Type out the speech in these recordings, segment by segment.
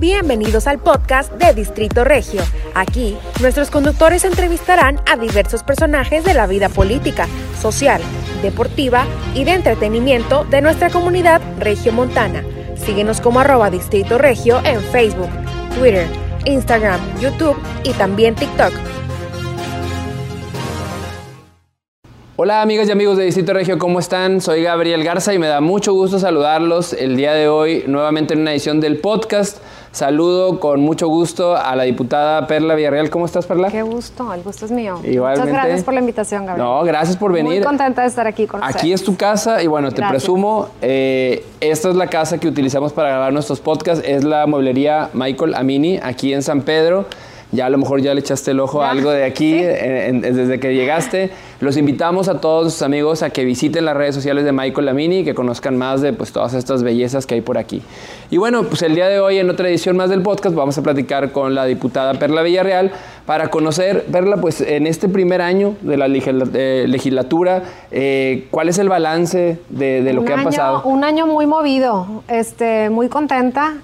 Bienvenidos al podcast de Distrito Regio. Aquí, nuestros conductores entrevistarán a diversos personajes de la vida política, social, deportiva y de entretenimiento de nuestra comunidad regiomontana. Síguenos como arroba Distrito Regio en Facebook, Twitter, Instagram, YouTube y también TikTok. Hola amigas y amigos de Distrito Regio, ¿cómo están? Soy Gabriel Garza y me da mucho gusto saludarlos el día de hoy nuevamente en una edición del podcast. Saludo con mucho gusto a la diputada Perla Villarreal. ¿Cómo estás, Perla? Qué gusto, el gusto es mío. Igualmente. Muchas gracias por la invitación, Gabriel. No, gracias por venir. Muy contenta de estar aquí con Aquí es tu casa y bueno, te presumo, eh, esta es la casa que utilizamos para grabar nuestros podcasts. Es la mueblería Michael Amini, aquí en San Pedro. Ya a lo mejor ya le echaste el ojo a algo de aquí Sí. en- en- desde que llegaste. Los invitamos a todos sus amigos a que visiten las redes sociales de Michael Lamini y que conozcan más de pues, todas estas bellezas que hay por aquí. Y bueno, pues el día de hoy en otra edición más del podcast vamos a platicar con la diputada Perla Villarreal para conocer, Perla, pues en este primer año de la eh, legislatura, eh, ¿cuál es el balance de, de lo Un que ha pasado? Un año muy movido, este, muy contenta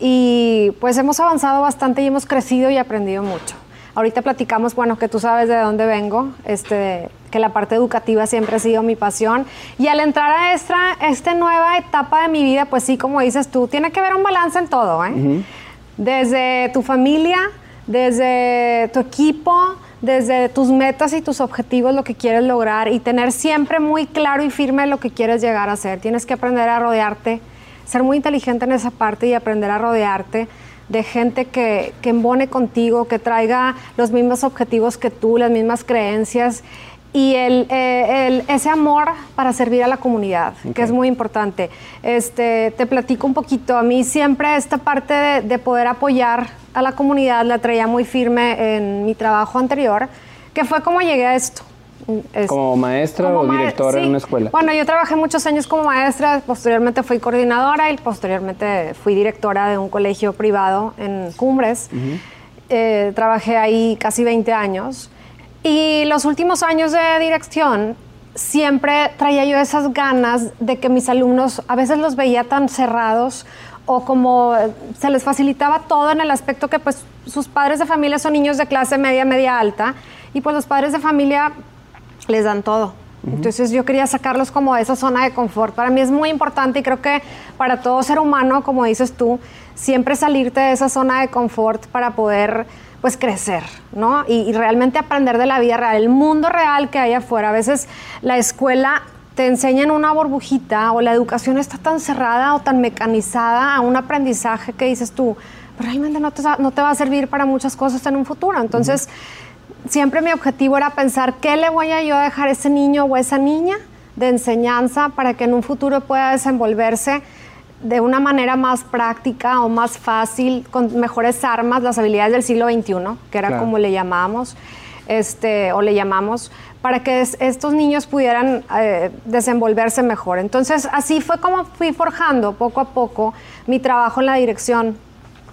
y pues hemos avanzado bastante y hemos crecido y aprendido mucho. Ahorita platicamos, bueno, que tú sabes de dónde vengo, este, que la parte educativa siempre ha sido mi pasión. Y al entrar a esta, esta nueva etapa de mi vida, pues sí, como dices tú, tiene que haber un balance en todo, ¿eh? Desde tu familia, desde tu equipo, desde tus metas y tus objetivos, lo que quieres lograr y tener siempre muy claro y firme lo que quieres llegar a ser. Tienes que aprender a rodearte, ser muy inteligente en esa parte y aprender a rodearte de gente que, que embone contigo, que traiga los mismos objetivos que tú, las mismas creencias y el, eh, el- ese amor para servir a la comunidad, que es muy importante. Este, te platico un poquito, a mí siempre esta parte de, de poder apoyar a la comunidad la traía muy firme en mi trabajo anterior, que fue como llegué a esto. Es- ¿Como maestra como o ma- directora en sí. una escuela? Bueno, yo trabajé muchos años como maestra, posteriormente fui coordinadora y posteriormente fui directora de un colegio privado en Cumbres. Eh, trabajé ahí casi 20 años. Y los últimos años de dirección siempre traía yo esas ganas de que mis alumnos a veces los veía tan cerrados o como eh, se les facilitaba todo en el aspecto que pues sus padres de familia son niños de clase media, media alta y pues los padres de familia les dan todo. Entonces yo quería sacarlos como de esa zona de confort. Para mí es muy importante y creo que para todo ser humano, como dices tú, siempre salirte de esa zona de confort para poder pues crecer, ¿no? Y, y realmente aprender de la vida real, el mundo real que hay afuera. A veces la escuela te enseña en una burbujita o la educación está tan cerrada o tan mecanizada a un aprendizaje que dices tú, "Pero realmente no te, no te va a servir para muchas cosas en un futuro. Entonces, siempre mi objetivo era pensar qué le voy a yo dejar a ese niño o a esa niña de enseñanza para que en un futuro pueda desenvolverse de una manera más práctica o más fácil, con mejores armas, las habilidades del siglo XXI, que era Claro. como le llamábamos, este, o le llamamos, para que es- estos niños pudieran eh, desenvolverse mejor. Entonces, así fue como fui forjando poco a poco mi trabajo en la dirección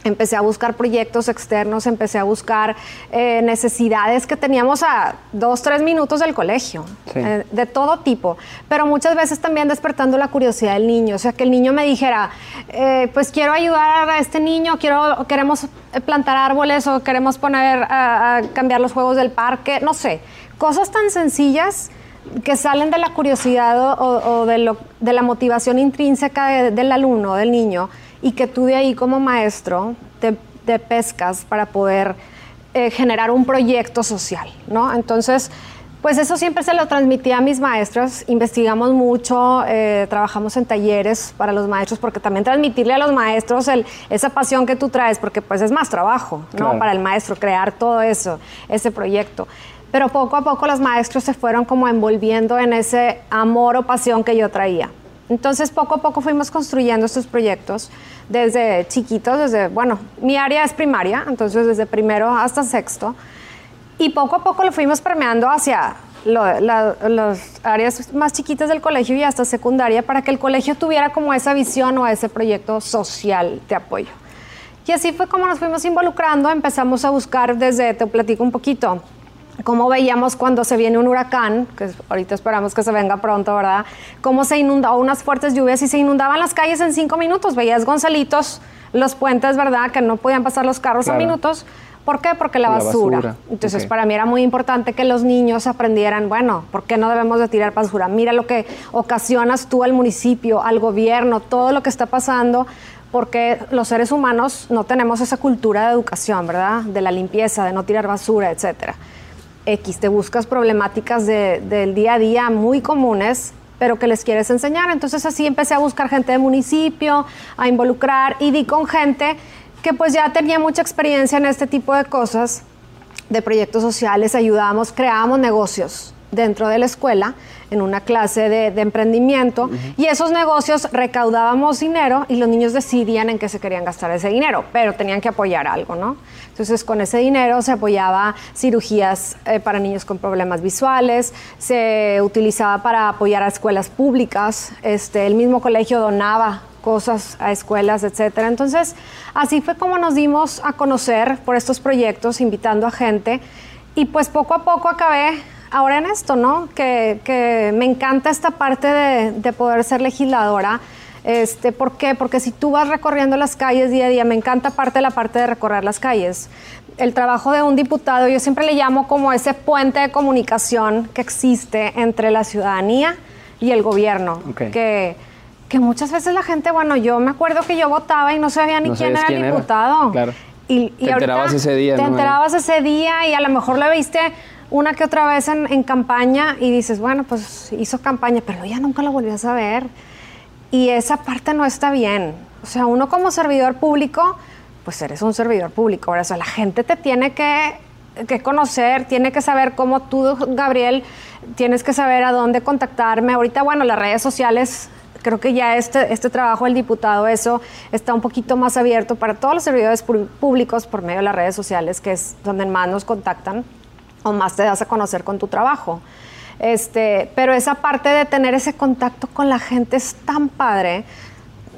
Empecé a buscar proyectos externos, empecé a buscar eh, necesidades que teníamos a dos, tres minutos del colegio, Sí. eh, de todo tipo, pero muchas veces también despertando la curiosidad del niño, o sea, que el niño me dijera, eh, pues quiero ayudar a este niño, quiero, queremos eh, plantar árboles o queremos poner a, a cambiar los juegos del parque, no sé, cosas tan sencillas que salen de la curiosidad o, o- o de, lo- de la motivación intrínseca de- del alumno, del niño, y que tú de ahí como maestro te, te pescas para poder eh, generar un proyecto social, ¿no? Entonces, pues eso siempre se lo transmití a mis maestros, investigamos mucho, eh, trabajamos en talleres para los maestros, porque también transmitirle a los maestros el- esa pasión que tú traes, porque pues es más trabajo, ¿no? Claro. Para el maestro, crear todo eso, ese proyecto. Pero poco a poco los maestros se fueron como envolviendo en ese amor o pasión que yo traía. Entonces poco a poco fuimos construyendo estos proyectos desde chiquitos, desde, bueno, mi área es primaria, entonces desde primero hasta sexto. Y poco a poco lo fuimos permeando hacia lo- la- las áreas más chiquitas del colegio y hasta secundaria para que el colegio tuviera como esa visión o ese proyecto social de apoyo. Y así fue como nos fuimos involucrando, empezamos a buscar desde, te platico un poquito, cómo veíamos cuando se viene un huracán, que ahorita esperamos que se venga pronto, ¿verdad? Cómo se inundaba unas fuertes lluvias y se inundaban las calles en cinco minutos. Veías Gonzalitos, los puentes, ¿verdad? Que no podían pasar los carros a minutos. ¿Por qué? Porque la, basura. Entonces, para mí era muy importante que los niños aprendieran, bueno, ¿por qué no debemos de tirar basura? Mira lo que ocasionas tú al municipio, al gobierno, todo lo que está pasando, porque los seres humanos no tenemos esa cultura de educación, ¿verdad? De la limpieza, de no tirar basura, etcétera. X, te buscas problemáticas del día a día muy comunes pero que les quieres enseñar. Entonces así empecé a buscar gente de municipio, a involucrar y di con gente que pues ya tenía mucha experiencia en este tipo de cosas, de proyectos sociales, ayudábamos, creábamos negocios dentro de la escuela en una clase de, emprendimiento y esos negocios recaudábamos dinero y los niños decidían en qué se querían gastar ese dinero, pero tenían que apoyar algo, ¿no? Entonces con ese dinero se apoyaba cirugías eh, para niños con problemas visuales, se utilizaba para apoyar a escuelas públicas, este, el mismo colegio donaba cosas a escuelas, etcétera. Entonces, así fue como nos dimos a conocer por estos proyectos, invitando a gente. Y pues poco a poco acabé ahora en esto, ¿no? Que, me encanta esta parte de, poder ser legisladora. Este, ¿Por qué? Porque si tú vas recorriendo las calles día a día, me encanta parte de la parte de recorrer las calles. El trabajo de un diputado, yo siempre le llamo como ese puente de comunicación que existe entre la ciudadanía y el gobierno. Que, que muchas veces la gente, bueno, yo me acuerdo que yo votaba y no sabía ni quién era el diputado. Claro. Y, te enterabas ese día. Te enterabas ese día y a lo mejor lo viste una que otra vez en, campaña y dices, bueno, pues hizo campaña, pero ya nunca lo volvías a ver. Y esa parte no está bien. O sea, uno como servidor público, pues eres un servidor público. Ahora, o sea, la gente te tiene que, que conocer, tiene que saber cómo tú, Gabriel, tienes que saber a dónde contactarme. Ahorita, bueno, las redes sociales creo que ya este, este trabajo del diputado, eso está un poquito más abierto para todos los servidores públicos por medio de las redes sociales, que es donde más nos contactan o más te das a conocer con tu trabajo. Este, pero esa parte de tener ese contacto con la gente es tan padre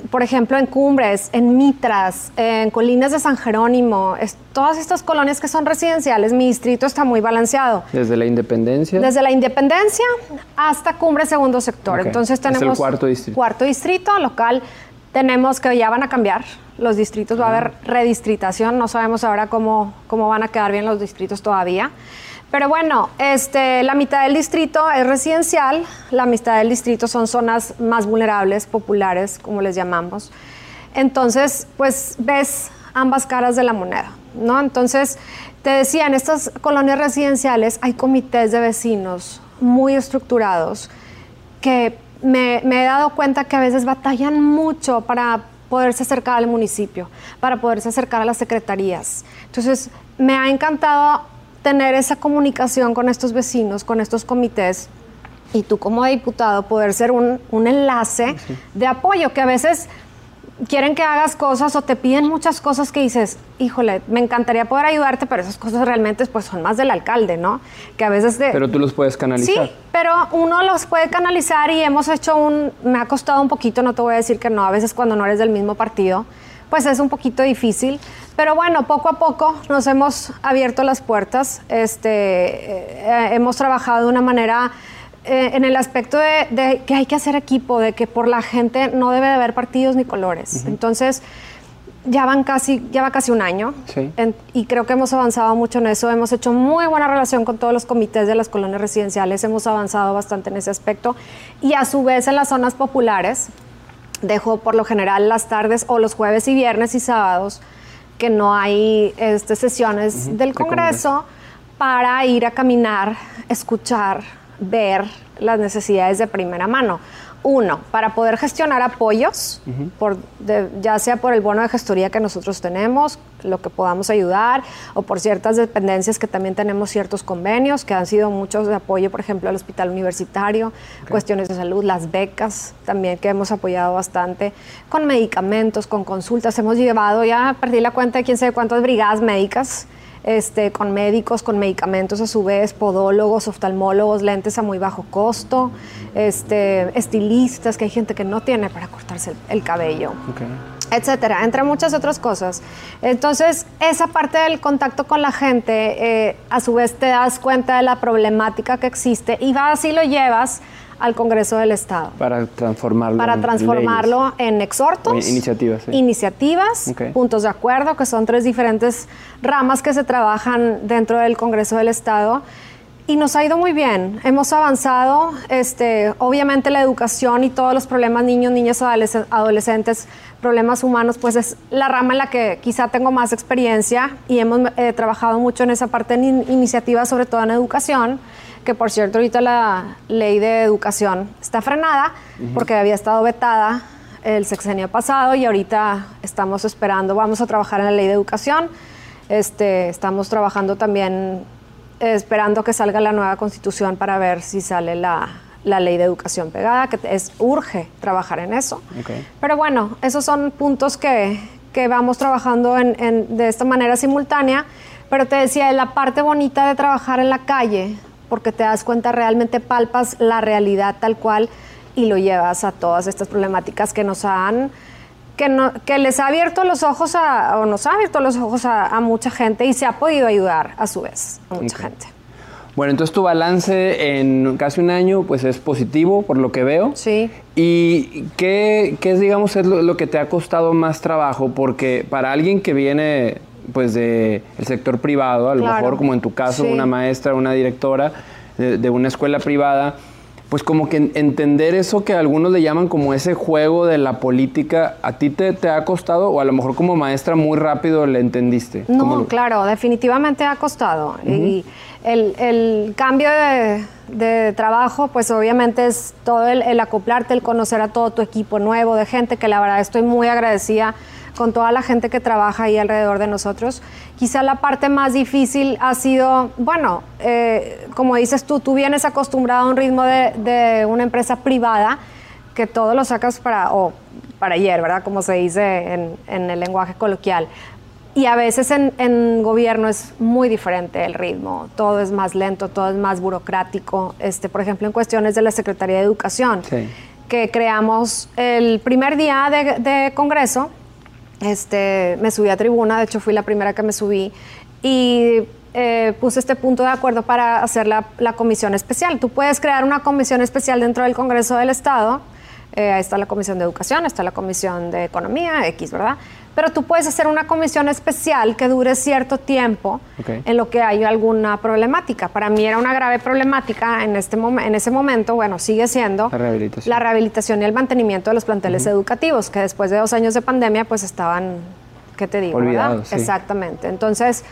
por ejemplo, en Cumbres, en Mitras, en Colinas de San Jerónimo, todas estas colonias que son residenciales, mi distrito está muy balanceado. ¿Desde la independencia? Desde la independencia hasta Cumbres, segundo sector. Entonces tenemos... Es el cuarto distrito. Cuarto distrito local. Tenemos que ya van a cambiar los distritos, va a haber redistritación, no sabemos ahora cómo, cómo van a quedar bien los distritos todavía. Pero bueno, este, la mitad del distrito es residencial, la mitad del distrito son zonas más vulnerables, populares, como les llamamos. Entonces, pues ves ambas caras de la moneda, ¿no? Entonces, te decía, en estas colonias residenciales hay comités de vecinos muy estructurados que me, me he dado cuenta que a veces batallan mucho para poderse acercar al municipio, para poderse acercar a las secretarías. Entonces, me ha encantado tener esa comunicación con estos vecinos, con estos comités, y tú como diputado poder ser un, enlace de apoyo, que a veces quieren que hagas cosas o te piden muchas cosas que dices, híjole, me encantaría poder ayudarte, pero esas cosas realmente pues, son más del alcalde, ¿no? Que a veces... De... Pero tú los puedes canalizar. Sí, pero uno los puede canalizar y hemos hecho un... Me ha costado un poquito, no te voy a decir que no, a veces cuando no eres del mismo partido, pues es un poquito difícil. Pero bueno, poco a poco nos hemos abierto las puertas, este, eh, hemos trabajado de una manera eh, en el aspecto de, que hay que hacer equipo, de que por la gente no debe de haber partidos ni colores. Entonces, ya van casi, ya va casi un año y creo que hemos avanzado mucho en eso. Hemos hecho muy buena relación con todos los comités de las colonias residenciales, hemos avanzado bastante en ese aspecto y a su vez en las zonas populares dejo por lo general las tardes o los jueves y viernes y sábados que no hay este, sesiones del Congreso para ir a caminar, escuchar, ver las necesidades de primera mano. Uno, para poder gestionar apoyos, por, ya sea por el bono de gestoría que nosotros tenemos, lo que podamos ayudar, o por ciertas dependencias que también tenemos ciertos convenios, que han sido muchos de apoyo, por ejemplo, al hospital universitario, cuestiones de salud, las becas también que hemos apoyado bastante, con medicamentos, con consultas. Hemos llevado, ya perdí la cuenta de quién sabe cuántas brigadas médicas este, con médicos, con medicamentos a su vez, podólogos, oftalmólogos, lentes a muy bajo costo, este, estilistas, que hay gente que no tiene para cortarse el, cabello. etcétera, entre muchas otras cosas. Entonces, esa parte del contacto con la gente, eh, a su vez te das cuenta de la problemática que existe y vas y lo llevas al Congreso del Estado. Para transformarlo. Para transformarlo en exhortos. iniciativas. Iniciativas, puntos de acuerdo, que son tres diferentes ramas que se trabajan dentro del Congreso del Estado. Y nos ha ido muy bien. Hemos avanzado. Este, obviamente la educación y todos los problemas niños, niñas, adolescentes, problemas humanos, pues es la rama en la que quizá tengo más experiencia y hemos eh, trabajado mucho en esa parte de iniciativas, sobre todo en educación que por cierto ahorita la ley de educación está frenada porque había estado vetada el sexenio pasado y ahorita estamos esperando, vamos a trabajar en la ley de educación, este, estamos trabajando también esperando que salga la nueva constitución para ver si sale la, ley de educación pegada, que es urge trabajar en eso. Pero bueno, esos son puntos que, que vamos trabajando en, de esta manera simultánea. Pero te decía, la parte bonita de trabajar en la calle porque te das cuenta, realmente palpas la realidad tal cual y lo llevas a todas estas problemáticas que nos han, que, no, que les ha abierto los ojos a, o nos ha abierto los ojos a, mucha gente y se ha podido ayudar a su vez a mucha gente. Bueno, entonces tu balance en casi un año pues es positivo por lo que veo. Sí. ¿Y qué, qué es, digamos, es lo, que te ha costado más trabajo? Porque para alguien que viene pues de el sector privado, a lo mejor como en tu caso, una maestra, una directora de, una escuela privada, pues como que entender eso que algunos le llaman como ese juego de la política, ¿a ti te, te ha costado o a lo mejor como maestra muy rápido le entendiste? No, claro, definitivamente ha costado. Y el, el cambio de, de, trabajo, pues obviamente es todo el, el acoplarte, el conocer a todo tu equipo nuevo de gente que la verdad estoy muy agradecida con toda la gente que trabaja ahí alrededor de nosotros. Quizá la parte más difícil ha sido, bueno, eh, como dices tú, tú vienes acostumbrado a un ritmo de, una empresa privada que todo lo sacas para, o para ayer, ¿verdad? Como se dice en, el lenguaje coloquial. Y a veces en, gobierno es muy diferente el ritmo, todo es más lento, todo es más burocrático. Este, por ejemplo, en cuestiones de la Secretaría de Educación, que creamos el primer día de, de Congreso, este, me subí a tribuna, de hecho fui la primera que me subí, y eh, puse este punto de acuerdo para hacer la, comisión especial. Tú puedes crear una comisión especial dentro del Congreso del Estado, eh, ahí está la comisión de educación, está la comisión de economía, X, ¿verdad? Pero tú puedes hacer una comisión especial que dure cierto tiempo en lo que hay alguna problemática. Para mí era una grave problemática en, este en ese momento, bueno, sigue siendo la rehabilitación, y el mantenimiento de los planteles educativos, que después de dos años de pandemia pues estaban, ¿qué te digo? Olvidados, Exactamente. Entonces,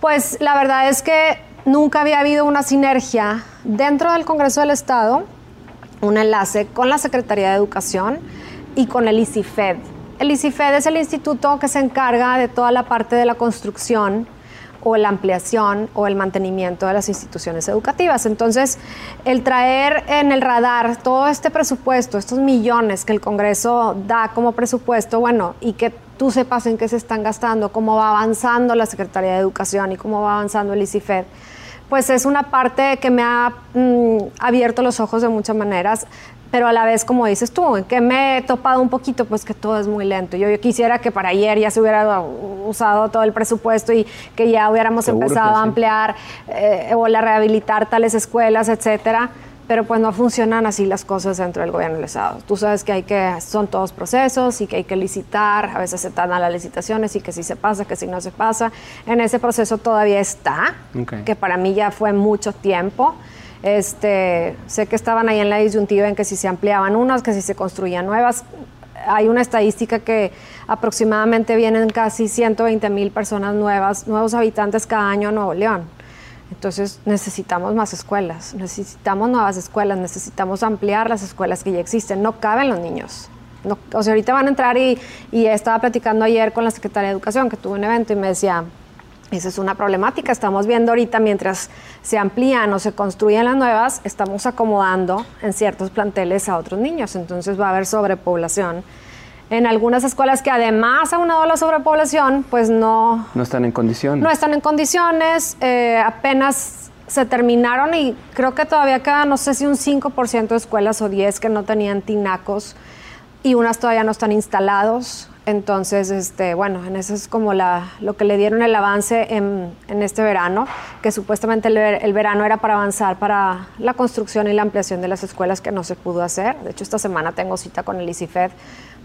pues la verdad es que nunca había habido una sinergia dentro del Congreso del Estado, un enlace con la Secretaría de Educación y con el ICIFED el ICIFED es el instituto que se encarga de toda la parte de la construcción o la ampliación o el mantenimiento de las instituciones educativas. Entonces, el traer en el radar todo este presupuesto, estos millones que el Congreso da como presupuesto, bueno, y que tú sepas en qué se están gastando, cómo va avanzando la Secretaría de Educación y cómo va avanzando el ICIFED, pues es una parte que me ha mm, abierto los ojos de muchas maneras pero a la vez, como dices tú, ¿en qué me he topado un poquito? Pues que todo es muy lento. Yo, quisiera que para ayer ya se hubiera usado todo el presupuesto y que ya hubiéramos empezado a ampliar eh, o a rehabilitar tales escuelas, etcétera. Pero pues no funcionan así las cosas dentro del gobierno del Estado. Tú sabes que hay que, son todos procesos y que hay que licitar, a veces se dan a las licitaciones y que si se pasa, que si no se pasa. En ese proceso todavía está, que para mí ya fue mucho tiempo. Este, sé que estaban ahí en la disyuntiva en que si se ampliaban unas, que si se construían nuevas. Hay una estadística que aproximadamente vienen casi 120 mil personas nuevas, nuevos habitantes cada año a Nuevo León. Entonces necesitamos más escuelas, necesitamos nuevas escuelas, necesitamos ampliar las escuelas que ya existen. No caben los niños. o sea, ahorita van a entrar y, y estaba platicando ayer con la Secretaría de Educación, que tuvo un evento y me decía, esa es una problemática. Estamos viendo ahorita mientras se amplían o se construyen las nuevas, estamos acomodando en ciertos planteles a otros niños. Entonces va a haber sobrepoblación. En algunas escuelas que además aunado a la sobrepoblación, pues no... No están en condiciones. No están en condiciones. Eh, apenas se terminaron y creo que todavía queda, no sé si un 5% de escuelas o 10 que no tenían tinacos y unas todavía no están instalados. Entonces, este, bueno, en eso es como la, lo que le dieron el avance en, este verano, que supuestamente el, verano era para avanzar para la construcción y la ampliación de las escuelas que no se pudo hacer. De hecho, esta semana tengo cita con el ICIFED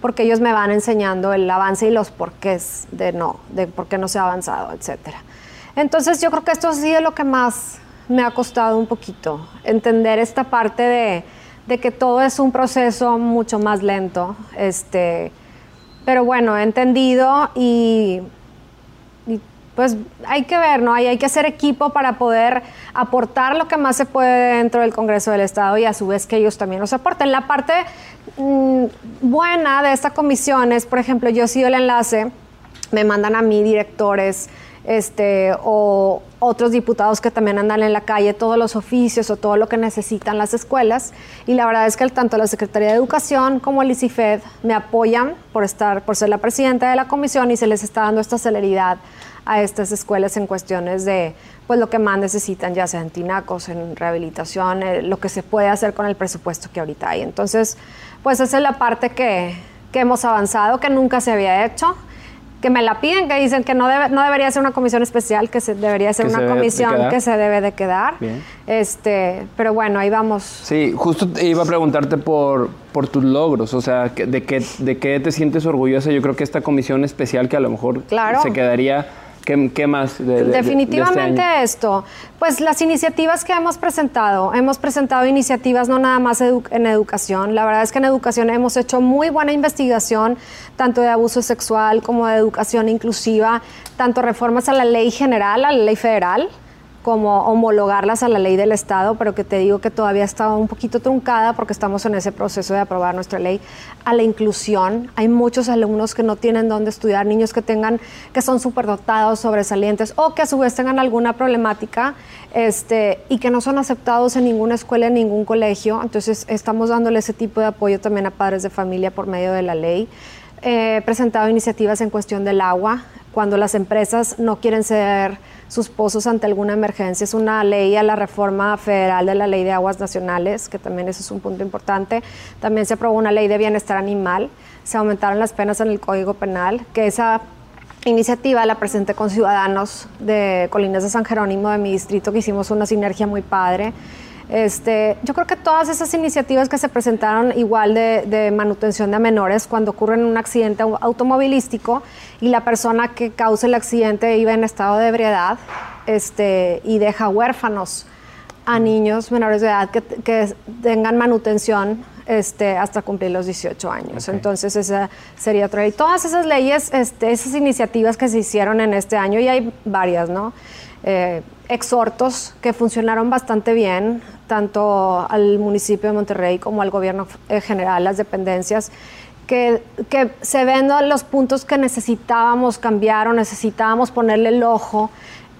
porque ellos me van enseñando el avance y los porqués de no, de por qué no se ha avanzado, etcétera. Entonces, yo creo que esto ha sido lo que más me ha costado un poquito, entender esta parte de, de que todo es un proceso mucho más lento, este pero bueno, he entendido y, pues hay que ver, ¿no? Hay, hay que hacer equipo para poder aportar lo que más se puede dentro del Congreso del Estado y a su vez que ellos también nos aporten. La parte mm, buena de esta comisión es, por ejemplo, yo he sido el enlace, me mandan a mí directores, este, o otros diputados que también andan en la calle, todos los oficios o todo lo que necesitan las escuelas. Y la verdad es que tanto la Secretaría de Educación como el ICIFED me apoyan por, estar, por ser la presidenta de la comisión y se les está dando esta celeridad a estas escuelas en cuestiones de pues lo que más necesitan, ya sea en tinacos, en rehabilitación, eh, lo que se puede hacer con el presupuesto que ahorita hay. Entonces, pues esa es la parte que, que hemos avanzado, que nunca se había hecho que me la piden, que dicen que no, debe, no debería ser una comisión especial, que se, debería ser una comisión que se debe de quedar. Este, pero bueno, ahí vamos. Sí, justo iba a preguntarte por, por tus logros, o sea, de qué, de qué te sientes orgullosa. Yo creo que esta comisión especial que a lo mejor se quedaría ¿Qué, más? De, Definitivamente este esto. Pues las iniciativas que hemos presentado, hemos presentado iniciativas no nada más en educación. La verdad es que en educación hemos hecho muy buena investigación, tanto de abuso sexual como de educación inclusiva, tanto reformas a la ley general, a la ley federal, como homologarlas a la ley del Estado, pero que te digo que todavía está un poquito truncada porque estamos en ese proceso de aprobar nuestra ley, a la inclusión. Hay muchos alumnos que no tienen dónde estudiar, niños que tengan, que son superdotados, sobresalientes, o que a su vez tengan alguna problemática este, y que no son aceptados en ninguna escuela, en ningún colegio. Entonces estamos dándole ese tipo de apoyo también a padres de familia por medio de la ley. He presentado iniciativas en cuestión del agua, cuando las empresas no quieren ser sus pozos ante alguna emergencia. Es una ley a la reforma federal de la ley de aguas nacionales, que también eso es un punto importante. También se aprobó una ley de bienestar animal, se aumentaron las penas en el Código Penal, que esa iniciativa la presenté con ciudadanos de Colinas de San Jerónimo, de mi distrito, que hicimos una sinergia muy padre. Este, yo creo que todas esas iniciativas que se presentaron igual de, manutención de menores cuando ocurre un accidente automovilístico y la persona que causa el accidente iba en estado de ebriedad este, y deja huérfanos a niños menores de edad que, tengan manutención este, hasta cumplir los 18 años. Entonces, esa sería otra ley. Todas esas leyes, este, esas iniciativas que se hicieron en este año, y hay varias, ¿no? Eh, exhortos que funcionaron bastante bien, tanto al municipio de Monterrey como al gobierno general, las dependencias, que, que se ven los puntos que necesitábamos cambiar o necesitábamos ponerle el ojo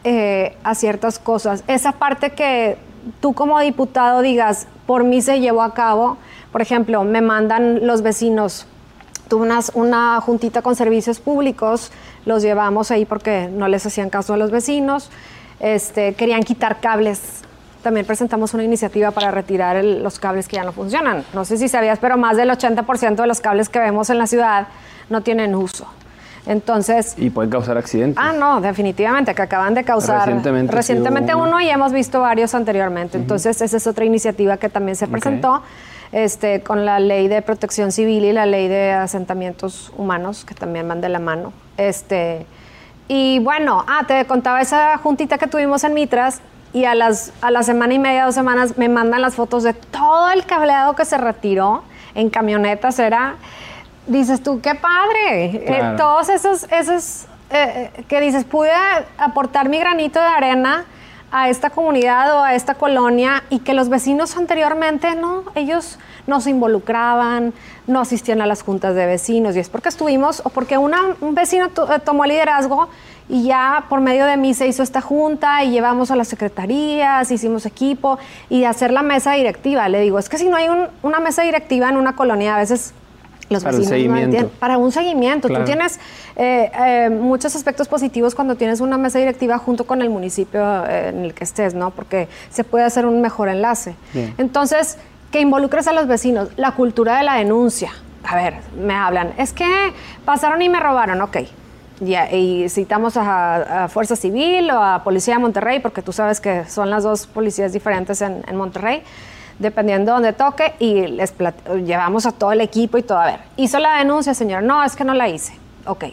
eh, a ciertas cosas. Esa parte que tú como diputado digas, por mí se llevó a cabo, por ejemplo, me mandan los vecinos, tuve una juntita con servicios públicos, los llevamos ahí porque no les hacían caso a los vecinos, este, querían quitar cables. También presentamos una iniciativa para retirar los cables que ya no funcionan. No sé si sabías, pero más del 80% de los cables que vemos en la ciudad no tienen uso. Entonces. Y pueden causar accidentes. Ah, no, definitivamente, que acaban de causar. Recientemente, recientemente uno y hemos visto varios anteriormente. Entonces, esa es otra iniciativa que también se presentó. Este, con la ley de protección civil y la ley de asentamientos humanos, que también van de la mano. Este, y bueno, ah, te contaba esa juntita que tuvimos en Mitras y a, las, a la semana y media, dos semanas, me mandan las fotos de todo el cableado que se retiró en camionetas. Era, dices tú, qué padre. Eh, todos esos, esos eh, eh, que dices, pude aportar mi granito de arena a esta comunidad o a esta colonia y que los vecinos anteriormente, no, ellos no se involucraban, no asistían a las juntas de vecinos y es porque estuvimos o porque un vecino eh, tomó el liderazgo y ya por medio de mí se hizo esta junta y llevamos a las secretarías, hicimos equipo y hacer la mesa directiva. Le digo, es que si no hay una mesa directiva en una colonia, a veces los para vecinos para un seguimiento. Tú tienes eh, eh, muchos aspectos positivos cuando tienes una mesa directiva junto con el municipio eh, en el que estés, ¿no? Porque se puede hacer un mejor enlace. Entonces, que involucres a los vecinos, la cultura de la denuncia. a ver, me hablan, es que pasaron y me robaron, ok. Y citamos a, Fuerza Civil o a Policía de Monterrey, porque tú sabes que son las dos policías diferentes en, Monterrey, dependiendo de dónde toque, y les llevamos a todo el equipo y todo. A ver, ¿hizo la denuncia, señor? No, es que no la hice. Ok.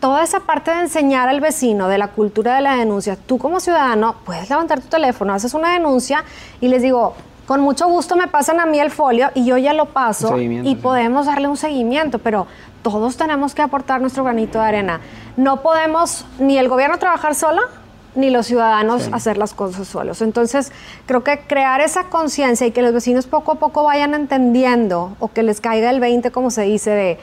Toda esa parte de enseñar al vecino de la cultura de la denuncia, tú como ciudadano puedes levantar tu teléfono, haces una denuncia y les digo, con mucho gusto me pasan a mí el folio y yo ya lo paso y podemos darle un seguimiento, pero todos tenemos que aportar nuestro granito de arena. No podemos ni el gobierno trabajar sola, ni los ciudadanos hacer las cosas solos. Entonces, creo que crear esa conciencia y que los vecinos poco a poco vayan entendiendo o que les caiga el 20, como se dice, de,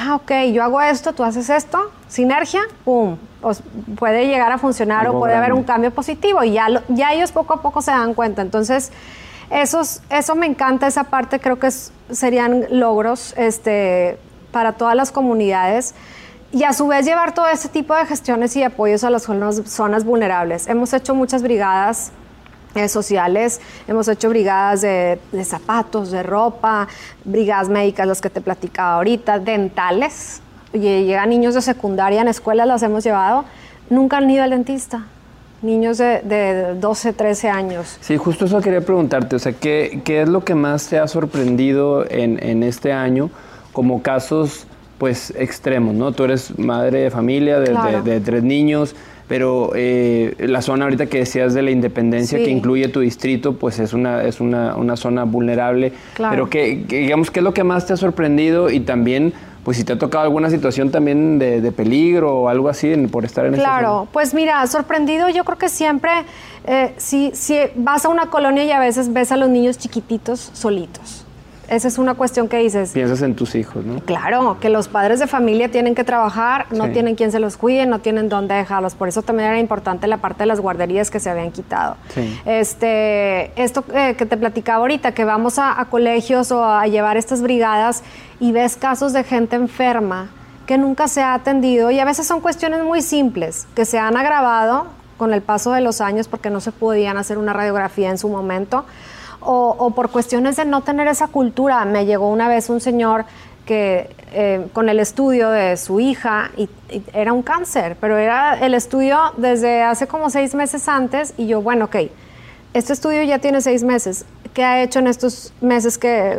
ah, ok, yo hago esto, tú haces esto, sinergia, pum, puede llegar a funcionar o puede haber un cambio positivo y ya, ya ellos poco a poco se dan cuenta. Entonces, eso me encanta, esa parte creo que serían logros este, para todas las comunidades y a su vez llevar todo ese tipo de gestiones y apoyos a las zonas, vulnerables. Hemos hecho muchas brigadas eh, sociales, hemos hecho brigadas de, zapatos, de ropa, brigadas médicas, las que te platicaba ahorita, dentales. Llegan niños de secundaria en escuelas, las hemos llevado, nunca han ido al dentista niños de, 12, 13 años. Sí, justo eso quería preguntarte, o sea, ¿qué, qué es lo que más te ha sorprendido en, en, este año como casos pues extremos, ¿no? Tú eres madre de familia de, tres niños, pero eh, la zona ahorita que decías de la independencia que incluye tu distrito, pues es una, es una, una zona vulnerable. Pero que, digamos, ¿qué es lo que más te ha sorprendido y también pues si te ha tocado alguna situación también de, peligro o algo así por estar en Claro, pues mira, sorprendido yo creo que siempre, eh, si, si vas a una colonia y a veces ves a los niños chiquititos solitos esa es una cuestión que dices. Piensas en tus hijos, ¿no? Claro, que los padres de familia tienen que trabajar, no tienen quien se los cuide, no tienen dónde dejarlos. Por eso también era importante la parte de las guarderías que se habían quitado. Este, esto eh, que te platicaba ahorita, que vamos a, colegios o a llevar estas brigadas y ves casos de gente enferma que nunca se ha atendido y a veces son cuestiones muy simples que se han agravado con el paso de los años porque no se podían hacer una radiografía en su momento o, por cuestiones de no tener esa cultura. Me llegó una vez un señor que eh, con el estudio de su hija y, era un cáncer, pero era el estudio desde hace como seis meses antes y yo, bueno, ok, este estudio ya tiene seis meses. ¿Qué ha hecho en estos meses que,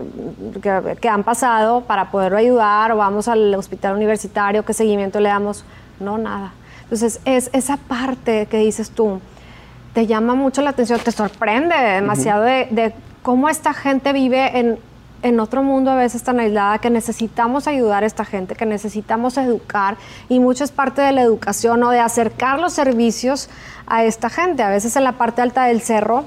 que, han pasado para poderlo ayudar o vamos al hospital universitario? ¿Qué seguimiento le damos? No, nada. Entonces, es esa parte que dices tú, te llama mucho la atención, te sorprende demasiado de, cómo esta gente vive en, en otro mundo a veces tan aislada, que necesitamos ayudar a esta gente, que necesitamos educar y mucho es parte de la educación o de acercar los servicios a esta gente. A veces en la parte alta del cerro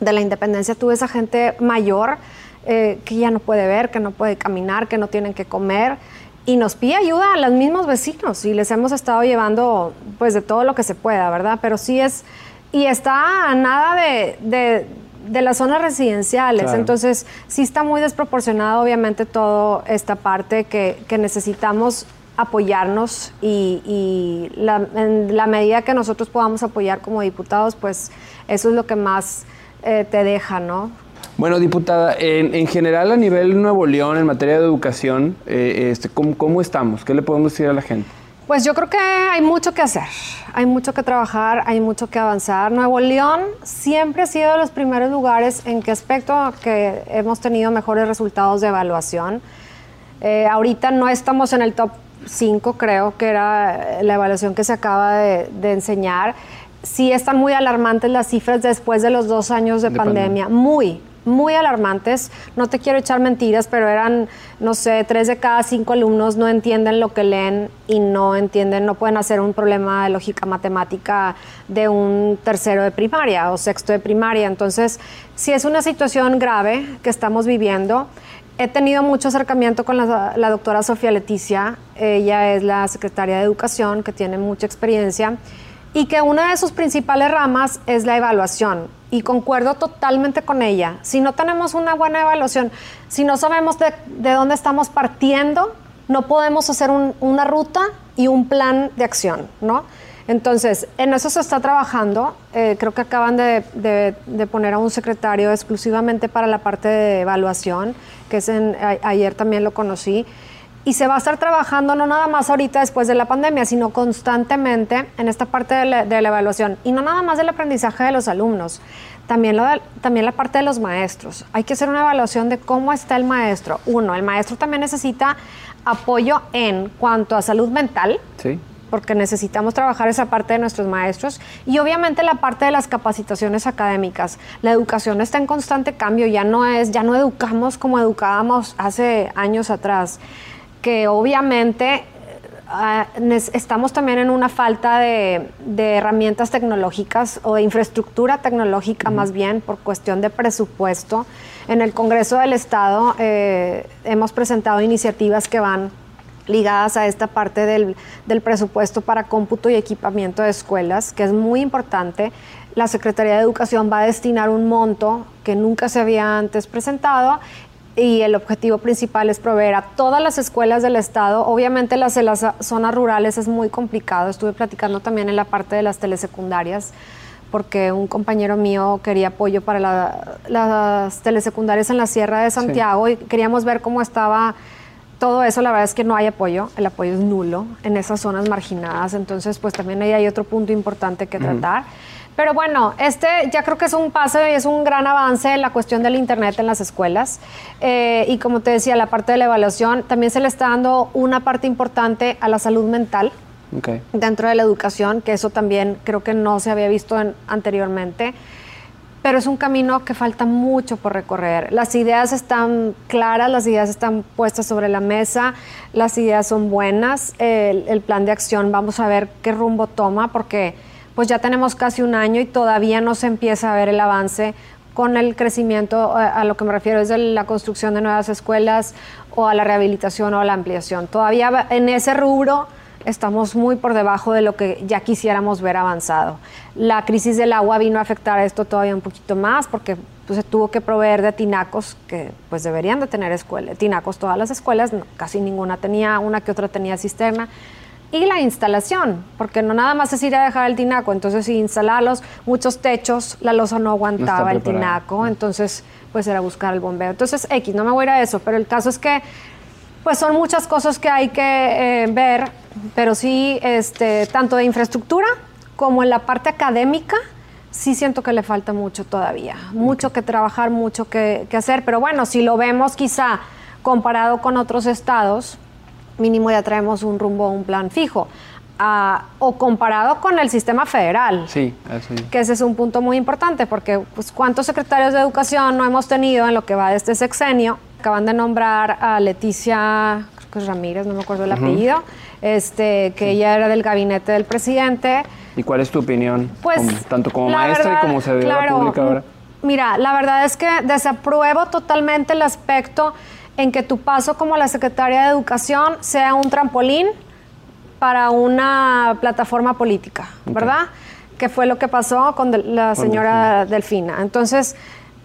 de la independencia tuve esa gente mayor eh, que ya no puede ver, que no puede caminar, que no tienen que comer y nos pide ayuda a los mismos vecinos y les hemos estado llevando pues de todo lo que se pueda, ¿verdad? Pero sí es y está a nada de, las zonas residenciales. Entonces, sí está muy desproporcionado, obviamente, toda esta parte que, necesitamos apoyarnos y, en la medida que nosotros podamos apoyar como diputados, pues eso es lo que más eh, te deja, ¿no? Bueno, diputada, en, general a nivel Nuevo León, en materia de educación, eh, este, ¿cómo, ¿cómo estamos? ¿Qué le podemos decir a la gente? Pues yo creo que hay mucho que hacer, hay mucho que trabajar, hay mucho que avanzar. Nuevo León siempre ha sido de los primeros lugares en qué aspecto que hemos tenido mejores resultados de evaluación. Eh, ahorita no estamos en el top 5, creo que era la evaluación que se acaba de, enseñar. Sí están muy alarmantes las cifras después de los dos años de, pandemia, muy, muy alarmantes. No te quiero echar mentiras, pero eran, no sé, tres de cada cinco alumnos no entienden lo que leen y no entienden, no pueden hacer un problema de lógica matemática de un tercero de primaria o sexto de primaria. Entonces, sí es una situación grave que estamos viviendo. He tenido mucho acercamiento con la, la doctora Sofía Leticia. Ella es la secretaria de Educación, que tiene mucha experiencia y que una de sus principales ramas es la evaluación. Y concuerdo totalmente con ella. Si no tenemos una buena evaluación, si no sabemos de, dónde estamos partiendo, no podemos hacer una ruta y un plan de acción, ¿no? Entonces, en eso se está trabajando. Eh, creo que acaban de, poner a un secretario exclusivamente para la parte de evaluación, que es ayer también lo conocí. Y se va a estar trabajando no nada más ahorita después de la pandemia, sino constantemente en esta parte de la, de la evaluación. Y no nada más del aprendizaje de los alumnos, también, lo también la parte de los maestros. Hay que hacer una evaluación de cómo está el maestro. Uno, el maestro también necesita apoyo en cuanto a salud mental. Sí porque necesitamos trabajar esa parte de nuestros maestros y obviamente la parte de las capacitaciones académicas. La educación está en constante cambio, ya no es, ya no educamos como educábamos hace años atrás, que obviamente ah, estamos también en una falta de, herramientas tecnológicas o de infraestructura tecnológica más bien por cuestión de presupuesto. En el Congreso del Estado eh, hemos presentado iniciativas que van ligadas a esta parte del, presupuesto para cómputo y equipamiento de escuelas, que es muy importante. La Secretaría de Educación va a destinar un monto que nunca se había antes presentado y el objetivo principal es proveer a todas las escuelas del estado. Obviamente las de las zonas rurales es muy complicado. Estuve platicando también en la parte de las telesecundarias porque un compañero mío quería apoyo para las telesecundarias en la Sierra de Santiago y queríamos ver cómo estaba todo eso la verdad es que no hay apoyo, el apoyo es nulo en esas zonas marginadas, entonces pues también ahí hay otro punto importante que tratar. Pero bueno, este ya creo que es un paso y es un gran avance en la cuestión del Internet en las escuelas. Eh, y como te decía, la parte de la evaluación, también se le está dando una parte importante a la salud mental dentro de la educación, que eso también creo que no se había visto anteriormente pero es un camino que falta mucho por recorrer. Las ideas están claras, las ideas están puestas sobre la mesa, las ideas son buenas, el, plan de acción, vamos a ver qué rumbo toma, porque pues ya tenemos casi un año y todavía no se empieza a ver el avance con el crecimiento, eh, a lo que me refiero es de la construcción de nuevas escuelas o a la rehabilitación o a la ampliación. Todavía en ese rubro estamos muy por debajo de lo que ya quisiéramos ver avanzado. La crisis del agua vino a afectar esto todavía un poquito más porque pues, se tuvo que proveer de tinacos que pues deberían de tener escuela, tinacos todas las escuelas, casi ninguna tenía, una que otra tenía cisterna. Y la instalación, porque no nada más es ir a dejar el tinaco, entonces instalarlos, muchos techos, la losa no aguantaba el tinaco, entonces pues era buscar el bombeo. Entonces X, no me voy a ir a eso, pero el caso es que pues son muchas cosas que hay que eh, ver, pero sí, este, tanto de infraestructura como en la parte académica, sí siento que le falta mucho todavía, mucho que trabajar, mucho que, hacer, pero bueno, si lo vemos quizá comparado con otros estados, mínimo ya traemos un rumbo, un plan fijo. Ah, o comparado con el sistema federal. Sí, eso Que ese es un punto muy importante, porque pues, ¿cuántos secretarios de educación no hemos tenido en lo que va de este sexenio? Acaban de nombrar a Leticia creo que es Ramírez, no me acuerdo el apellido, este, que ella era del gabinete del presidente. ¿Y cuál es tu opinión? Pues, tanto como maestra y como servidora pública ahora. Mira, la verdad es que desapruebo totalmente el aspecto en que tu paso como la secretaria de Educación sea un trampolín para una plataforma política, ¿verdad? Que fue lo que pasó con la señora Delfina. Entonces,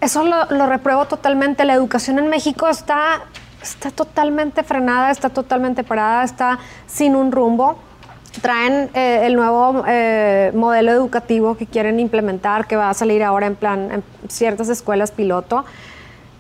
eso lo, repruebo totalmente. La educación en México está, está totalmente frenada, está totalmente parada, está sin un rumbo. Traen eh, el nuevo eh, modelo educativo que quieren implementar, que va a salir ahora en plan en ciertas escuelas piloto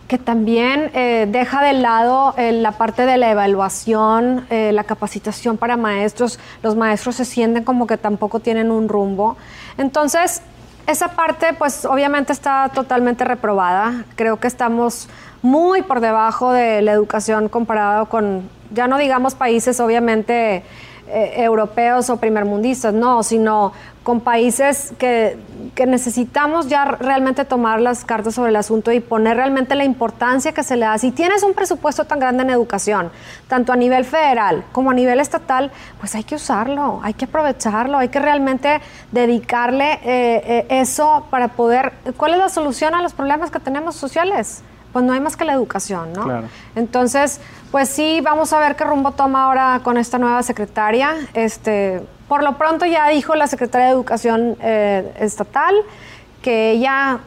que también eh, deja de lado la parte de la evaluación, la capacitación para maestros. Los maestros se sienten como que tampoco tienen un rumbo. Entonces, esa parte, pues obviamente está totalmente reprobada. Creo que estamos muy por debajo de la educación comparado con, ya no digamos países obviamente eh, europeos o primermundistas, no, sino con países que, necesitamos ya realmente tomar las cartas sobre el asunto y poner realmente la importancia que se le da. Si tienes un presupuesto tan grande en educación, tanto a nivel federal como a nivel estatal, pues hay que usarlo, hay que aprovecharlo, hay que realmente dedicarle eh, eh, eso para poder... ¿Cuál es la solución a los problemas que tenemos sociales? pues no hay más que la educación, ¿no? Claro. Entonces, pues sí, vamos a ver qué rumbo toma ahora con esta nueva secretaria. Este, por lo pronto ya dijo la secretaria de Educación eh, Estatal que ella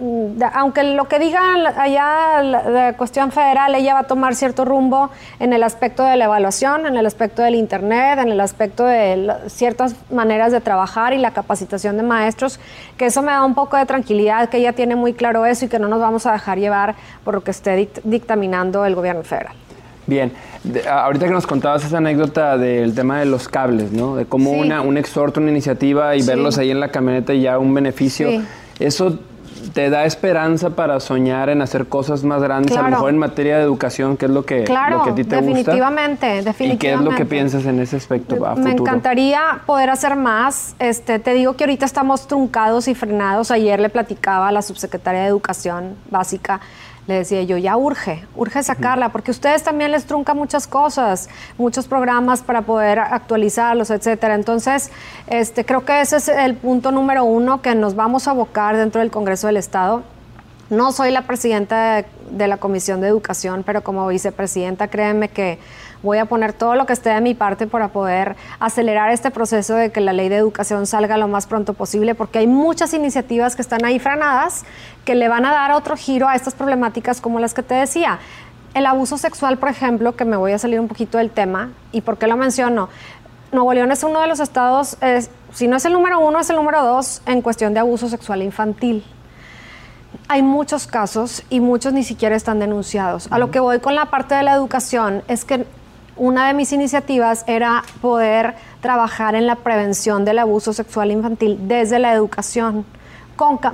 mm, aunque lo que digan allá la, cuestión federal, ella va a tomar cierto rumbo en el aspecto de la evaluación, en el aspecto del Internet, en el aspecto de ciertas maneras de trabajar y la capacitación de maestros, que eso me da un poco de tranquilidad, que ella tiene muy claro eso y que no nos vamos a dejar llevar por lo que esté dictaminando el gobierno federal. Bien, ahorita que nos contabas esa anécdota del tema de los cables, ¿no? De cómo una, un exhorto, una iniciativa y verlos ahí en la camioneta y ya un beneficio. Eso te da esperanza para soñar en hacer cosas más grandes, a lo mejor en materia de educación, que es lo que, lo que a ti te definitivamente, gusta. Definitivamente, ¿Y qué es lo que piensas en ese aspecto a Me encantaría poder hacer más. Este, te digo que ahorita estamos truncados y frenados. Ayer le platicaba a la subsecretaria de Educación Básica le decía yo, ya urge, urge sacarla, porque ustedes también les trunca muchas cosas, muchos programas para poder actualizarlos, etcétera. Entonces, este, creo que ese es el punto número uno que nos vamos a abocar dentro del Congreso del Estado. No soy la presidenta de la Comisión de Educación, pero como vicepresidenta, créeme que voy a poner todo lo que esté de mi parte para poder acelerar este proceso de que la ley de educación salga lo más pronto posible, porque hay muchas iniciativas que están ahí frenadas que le van a dar otro giro a estas problemáticas como las que te decía. El abuso sexual, por ejemplo, que me voy a salir un poquito del tema, ¿y por qué lo menciono? Nuevo León es uno de los estados, si no es el número uno, es el número dos en cuestión de abuso sexual infantil hay muchos casos y muchos ni siquiera están denunciados. A lo que voy con la parte de la educación es que una de mis iniciativas era poder trabajar en la prevención del abuso sexual infantil desde la educación.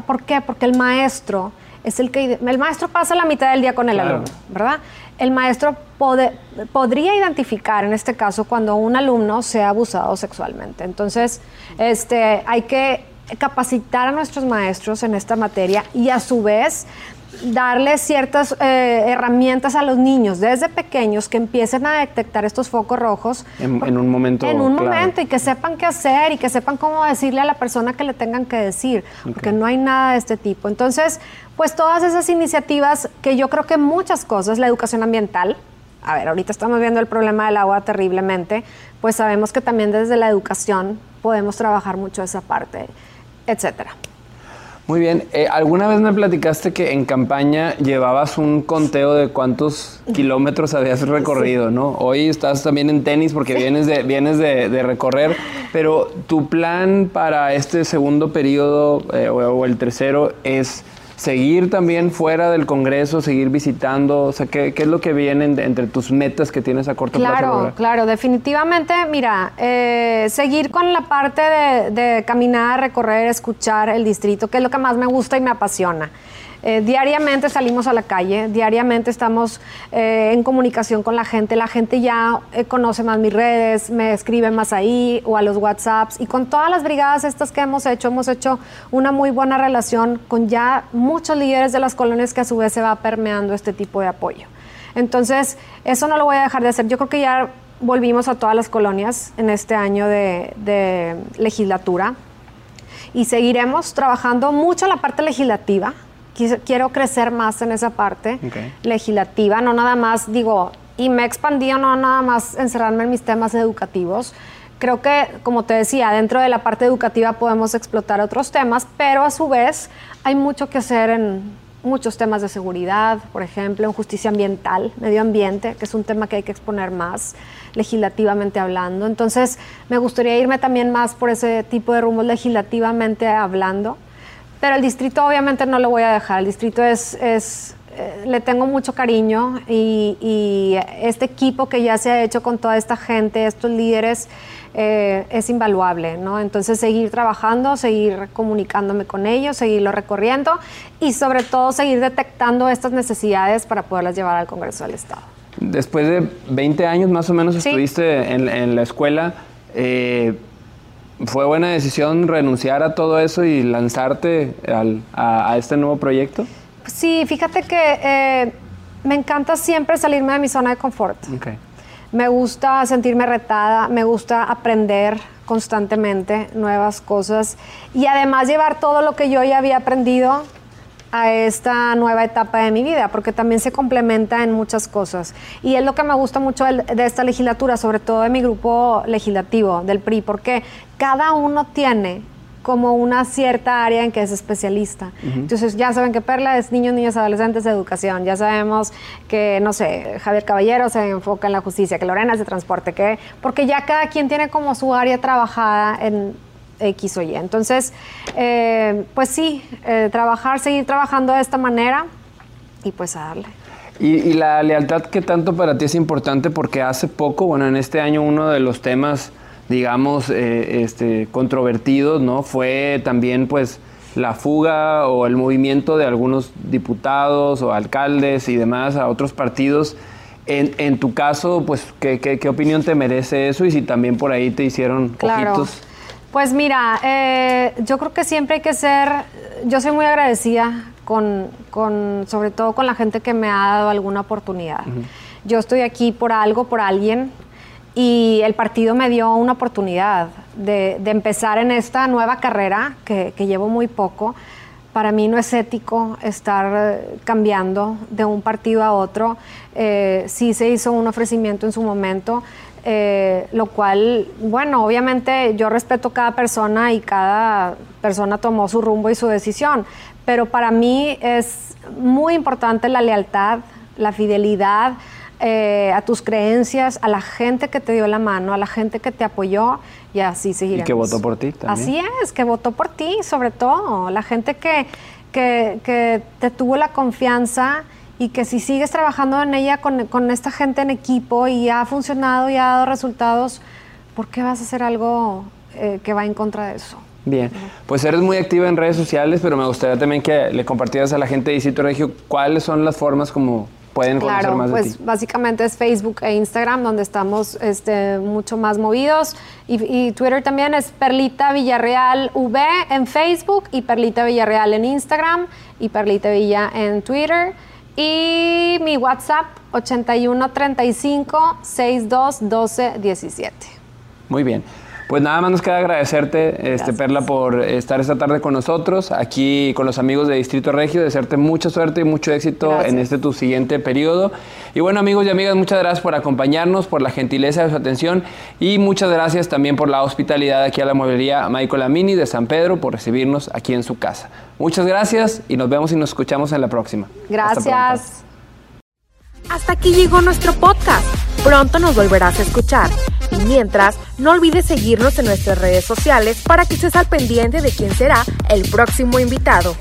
¿Por qué? Porque el maestro es el que... El maestro pasa la mitad del día con el alumno, ¿verdad? El maestro podría identificar en este caso cuando un alumno sea abusado sexualmente. Entonces, este, hay que capacitar a nuestros maestros en esta materia y a su vez darle ciertas eh, herramientas a los niños desde pequeños que empiecen a detectar estos focos rojos. En, un momento. En un momento y que sepan qué hacer y que sepan cómo decirle a la persona que le tengan que decir, porque no hay nada de este tipo. Entonces, pues todas esas iniciativas que yo creo que muchas cosas, la educación ambiental, a ver, ahorita estamos viendo el problema del agua terriblemente, pues sabemos que también desde la educación podemos trabajar mucho esa parte, etcétera. Muy bien. Eh, ¿Alguna vez me platicaste que en campaña llevabas un conteo de cuántos kilómetros habías recorrido, ¿no? Hoy estás también en tenis porque vienes, de, vienes de, recorrer, pero tu plan para este segundo periodo eh, o el tercero es seguir también fuera del Congreso, seguir visitando? O sea, ¿qué, es lo que viene entre tus metas que tienes a corto plazo? Claro, claro, definitivamente, mira, eh, seguir con la parte de, de caminar, recorrer, escuchar el distrito, que es lo que más me gusta y me apasiona. Eh, diariamente salimos a la calle, diariamente estamos eh, en comunicación con la gente, la gente ya eh, conoce más mis redes, me escribe más ahí o a los WhatsApps y con todas las brigadas estas que hemos hecho, hemos hecho una muy buena relación con ya muchos líderes de las colonias que a su vez se va permeando este tipo de apoyo. Entonces, eso no lo voy a dejar de hacer. Yo creo que ya volvimos a todas las colonias en este año de, de legislatura y seguiremos trabajando mucho la parte legislativa quiero crecer más en esa parte legislativa, no nada más, digo, y me he expandido, no nada más encerrarme en mis temas educativos. Creo que, como te decía, dentro de la parte educativa podemos explotar otros temas, pero a su vez hay mucho que hacer en muchos temas de seguridad, por ejemplo, en justicia ambiental, medio ambiente, que es un tema que hay que exponer más legislativamente hablando. Entonces, me gustaría irme también más por ese tipo de rumbos legislativamente hablando. Pero el distrito obviamente no lo voy a dejar. El distrito es, es eh, le tengo mucho cariño y, este equipo que ya se ha hecho con toda esta gente, estos líderes, eh, es invaluable, ¿no? Entonces seguir trabajando, seguir comunicándome con ellos, seguirlo recorriendo y sobre todo seguir detectando estas necesidades para poderlas llevar al Congreso del Estado. Después de 20 años más o menos estuviste en, en, la escuela. Eh, ¿Fue buena decisión renunciar a todo eso y lanzarte a, este nuevo proyecto? Sí, fíjate que eh, me encanta siempre salirme de mi zona de confort. Me gusta sentirme retada, me gusta aprender constantemente nuevas cosas y además llevar todo lo que yo ya había aprendido a esta nueva etapa de mi vida, porque también se complementa en muchas cosas. Y es lo que me gusta mucho de esta legislatura, sobre todo de mi grupo legislativo, del PRI, porque cada uno tiene como una cierta área en que es especialista. Entonces ya saben que Perla es niños, niñas, adolescentes de educación. Ya sabemos que, no sé, Javier Caballero se enfoca en la justicia, que Lorena es de transporte, que porque ya cada quien tiene como su área trabajada en X o Y. Entonces, eh, pues sí, eh, trabajar, seguir trabajando de esta manera y pues a darle. Y, la lealtad que tanto para ti es importante porque hace poco, bueno, en este año uno de los temas, digamos, eh, este, controvertidos, ¿no? Fue también, pues, la fuga o el movimiento de algunos diputados o alcaldes y demás a otros partidos. En, tu caso, pues, ¿qué, ¿qué, opinión te merece eso? Y si también por ahí te hicieron claro. Pues mira, eh, yo creo que siempre hay que ser, yo soy muy agradecida con, sobre todo con la gente que me ha dado alguna oportunidad. Yo estoy aquí por algo, por alguien, y el partido me dio una oportunidad de, empezar en esta nueva carrera que, llevo muy poco. Para mí no es ético estar eh, cambiando de un partido a otro. Eh, sí se hizo un ofrecimiento en su momento. Eh, lo cual, bueno, obviamente yo respeto cada persona y cada persona tomó su rumbo y su decisión, pero para mí es muy importante la lealtad, la fidelidad eh, a tus creencias, a la gente que te dio la mano, a la gente que te apoyó y así seguiremos. Y que votó por ti también. Así es, que votó por ti, sobre todo, la gente que, que, que te tuvo la confianza y que si sigues trabajando en ella con, esta gente en equipo y ha funcionado y ha dado resultados, ¿por qué vas a hacer algo eh, que va en contra de eso? Bien, pues eres muy activa en redes sociales, pero me gustaría también que le compartieras a la gente de Distrito Regio cuáles son las formas como pueden conocer más pues de ti. básicamente es Facebook e Instagram donde estamos este, mucho más movidos y, y, Twitter también es Perlita Villarreal V en Facebook y Perlita Villarreal en Instagram y Perlita Villa en Twitter. Y mi WhatsApp 8135 62 12 17. Muy bien. Pues nada más nos queda agradecerte, este, Perla, por estar esta tarde con nosotros, aquí con los amigos de Distrito Regio, desearte mucha suerte y mucho éxito en este tu siguiente periodo. Y bueno, amigos y amigas, muchas gracias por acompañarnos, por la gentileza de su atención y muchas gracias también por la hospitalidad aquí a la mueblería Michael Amini de San Pedro por recibirnos aquí en su casa. Muchas gracias y nos vemos y nos escuchamos en la próxima. Gracias. Hasta aquí llegó nuestro podcast. Pronto nos volverás a escuchar. Y mientras, no olvides seguirnos en nuestras redes sociales para que estés al pendiente de quién será el próximo invitado.